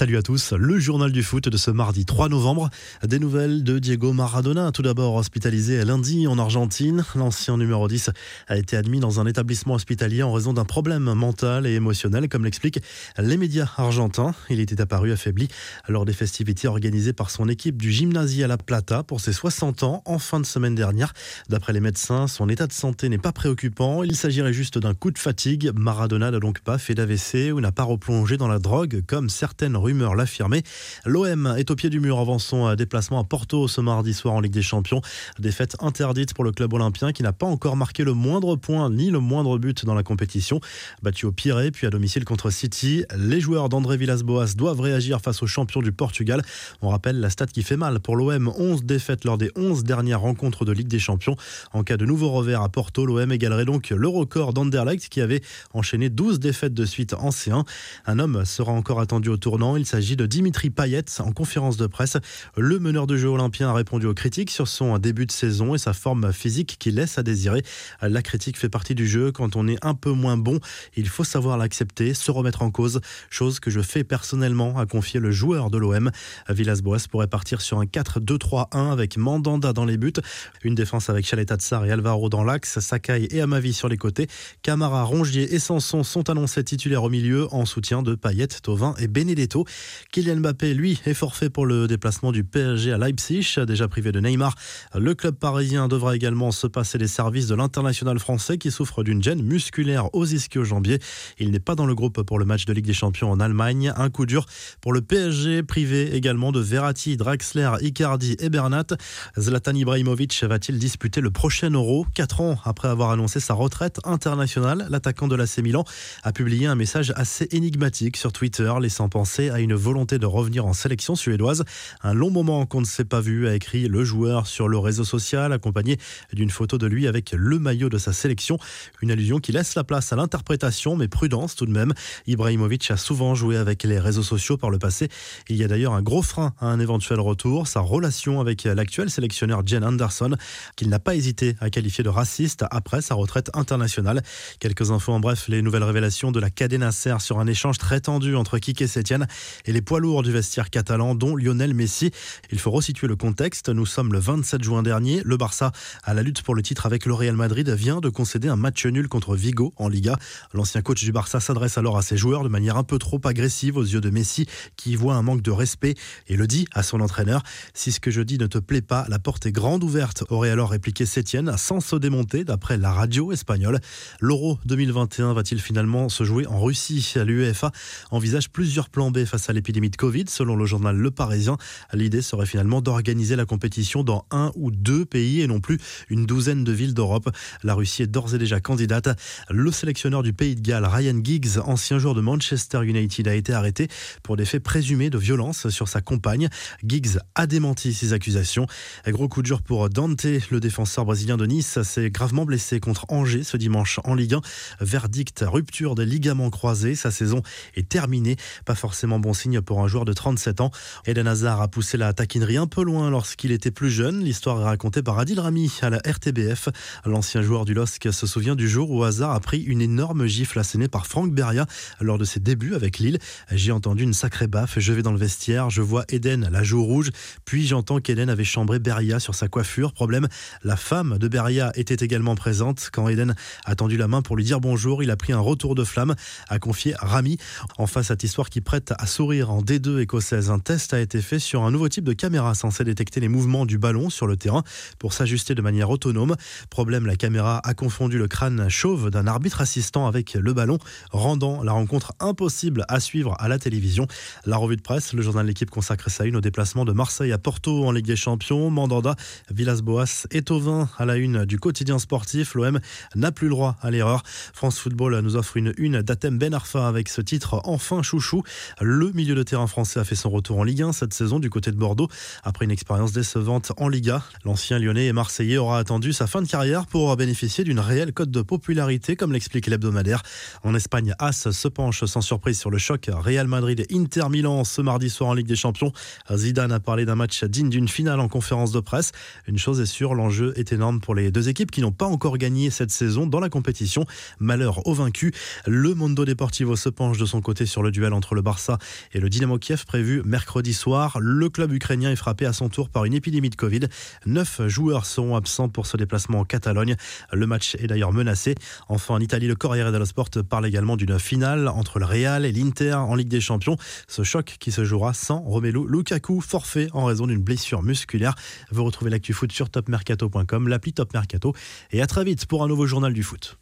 Salut à tous, le journal du foot de ce mardi 3 novembre. Des nouvelles de Diego Maradona, tout d'abord hospitalisé lundi en Argentine. L'ancien numéro 10 a été admis dans un établissement hospitalier en raison d'un problème mental et émotionnel, comme l'expliquent les médias argentins. Il était apparu affaibli lors des festivités organisées par son équipe du Gymnasia La Plata pour ses 60 ans en fin de semaine dernière. D'après les médecins, son état de santé n'est pas préoccupant. Il s'agirait juste d'un coup de fatigue. Maradona n'a donc pas fait d'AVC ou n'a pas replongé dans la drogue comme certaines L'OM est au pied du mur avant son déplacement à Porto ce mardi soir en Ligue des Champions. Défaite interdite pour le club olympien qui n'a pas encore marqué le moindre point ni le moindre but dans la compétition. Battu au Pirée puis à domicile contre City, les joueurs d'André Villas-Boas doivent réagir face aux champions du Portugal. On rappelle la stat qui fait mal pour l'OM 11 défaites lors des 11 dernières rencontres de Ligue des Champions. En cas de nouveau revers à Porto, l'OM égalerait donc le record d'Anderlecht qui avait enchaîné 12 défaites de suite en C1. Un homme sera encore attendu au tournant il s'agit de Dimitri Payet. En conférence de presse, le meneur de jeu olympien a répondu aux critiques sur son début de saison et sa forme physique qui laisse à désirer. La critique fait partie du jeu. Quand on est un peu moins bon, il faut savoir l'accepter, se remettre en cause, chose que je fais personnellement, a confié le joueur de l'OM. Villas-Boas pourrait partir sur un 4-2-3-1 avec Mandanda dans les buts, une défense avec Chalet Tatsar et Alvaro dans l'axe, Sakai et Amavi sur les côtés. Camara, Rongier et Sanson sont annoncés titulaires au milieu en soutien de Payet, Tovin et Benedetto. Kylian Mbappé, lui, est forfait pour le déplacement du PSG à Leipzig, déjà privé de Neymar. Le club parisien devra également se passer les services de l'international français qui souffre d'une gêne musculaire aux ischio-jambiers. Il n'est pas dans le groupe pour le match de Ligue des Champions en Allemagne. Un coup dur pour le PSG, privé également de Verratti, Draxler, Icardi et Bernat. Zlatan Ibrahimovic va-t-il disputer le prochain Euro? Quatre ans après avoir annoncé sa retraite internationale, l'attaquant de l'AC Milan a publié un message assez énigmatique sur Twitter, laissant penser a une volonté de revenir en sélection suédoise. Un long moment qu'on ne s'est pas vu, a écrit le joueur sur le réseau social, accompagné d'une photo de lui avec le maillot de sa sélection. Une allusion qui laisse la place à l'interprétation, mais prudence tout de même. Ibrahimovic a souvent joué avec les réseaux sociaux par le passé. Il y a d'ailleurs un gros frein à un éventuel retour, sa relation avec l'actuel sélectionneur Jen Anderson, qu'il n'a pas hésité à qualifier de raciste après sa retraite internationale. Quelques infos en bref, les nouvelles révélations de la Cadena Ser sur un échange très tendu entre Kike Setien et les poids lourds du vestiaire catalan, dont Lionel Messi. Il faut resituer le contexte. Nous sommes le 27 juin dernier. Le Barça, à la lutte pour le titre avec le Real Madrid, vient de concéder un match nul contre Vigo en Liga. L'ancien coach du Barça s'adresse alors à ses joueurs de manière un peu trop agressive aux yeux de Messi, qui voit un manque de respect et le dit à son entraîneur. Si ce que je dis ne te plaît pas, la porte est grande ouverte, aurait alors répliqué Sétienne, sans se démonter, d'après la radio espagnole. L'Euro 2021 va-t-il finalement se jouer en Russie? L'UEFA envisage plusieurs plans B face à l'épidémie de Covid. Selon le journal Le Parisien, l'idée serait finalement d'organiser la compétition dans un ou deux pays et non plus une douzaine de villes d'Europe. La Russie est d'ores et déjà candidate. Le sélectionneur du pays de Galles, Ryan Giggs, ancien joueur de Manchester United, a été arrêté pour des faits présumés de violence sur sa compagne. Giggs a démenti ces accusations. Gros coup de dur pour Dante, le défenseur brésilien de Nice, s'est gravement blessé contre Angers ce dimanche en Ligue 1. Verdict, rupture des ligaments croisés. Sa saison est terminée. Pas forcément bon signe pour un joueur de 37 ans. Eden Hazard a poussé la taquinerie un peu loin lorsqu'il était plus jeune. L'histoire est racontée par Adil Rami à la RTBF. L'ancien joueur du LOSC se souvient du jour où Hazard a pris une énorme gifle assénée par Franck Beria lors de ses débuts avec Lille. J'ai entendu une sacrée baffe. Je vais dans le vestiaire, je vois Eden, la joue rouge, puis j'entends qu'Eden avait chambré Beria sur sa coiffure. Problème, la femme de Beria était également présente. Quand Eden a tendu la main pour lui dire bonjour, il a pris un retour de flamme, a confié Rami. Enfin, cette histoire qui prête à sourire en D2 écossaise. Un test a été fait sur un nouveau type de caméra censé détecter les mouvements du ballon sur le terrain pour s'ajuster de manière autonome. Problème, la caméra a confondu le crâne chauve d'un arbitre assistant avec le ballon, rendant la rencontre impossible à suivre à la télévision. La revue de presse, le journal de l'équipe consacre sa une au déplacement de Marseille à Porto en Ligue des Champions. Mandanda, Villas-Boas et Tovin à la une du quotidien sportif. L'OM n'a plus le droit à l'erreur. France Football nous offre une une d'Atem Ben Arfa avec ce titre Enfin chouchou. Milieu de terrain français a fait son retour en Ligue 1 cette saison du côté de Bordeaux. Après une expérience décevante en Liga, l'ancien lyonnais et marseillais aura attendu sa fin de carrière pour bénéficier d'une réelle cote de popularité, comme l'explique l'hebdomadaire. En Espagne, As se penche sans surprise sur le choc Real Madrid et Inter Milan ce mardi soir en Ligue des Champions. Zidane a parlé d'un match digne d'une finale en conférence de presse. Une chose est sûre, l'enjeu est énorme pour les deux équipes qui n'ont pas encore gagné cette saison dans la compétition. Malheur au vaincu. Le Mondo Deportivo se penche de son côté sur le duel entre le Barça et le Dynamo Kiev prévu mercredi soir. Le club ukrainien est frappé à son tour par une épidémie de Covid. Neuf joueurs seront absents pour ce déplacement en Catalogne. Le match est d'ailleurs menacé. Enfin, en Italie, le Corriere dello Sport parle également d'une finale entre le Real et l'Inter en Ligue des Champions. Ce choc qui se jouera sans Romelu Lukaku, forfait en raison d'une blessure musculaire. Vous retrouvez l'actu foot sur topmercato.com, l'appli Top Mercato. Et à très vite pour un nouveau journal du foot.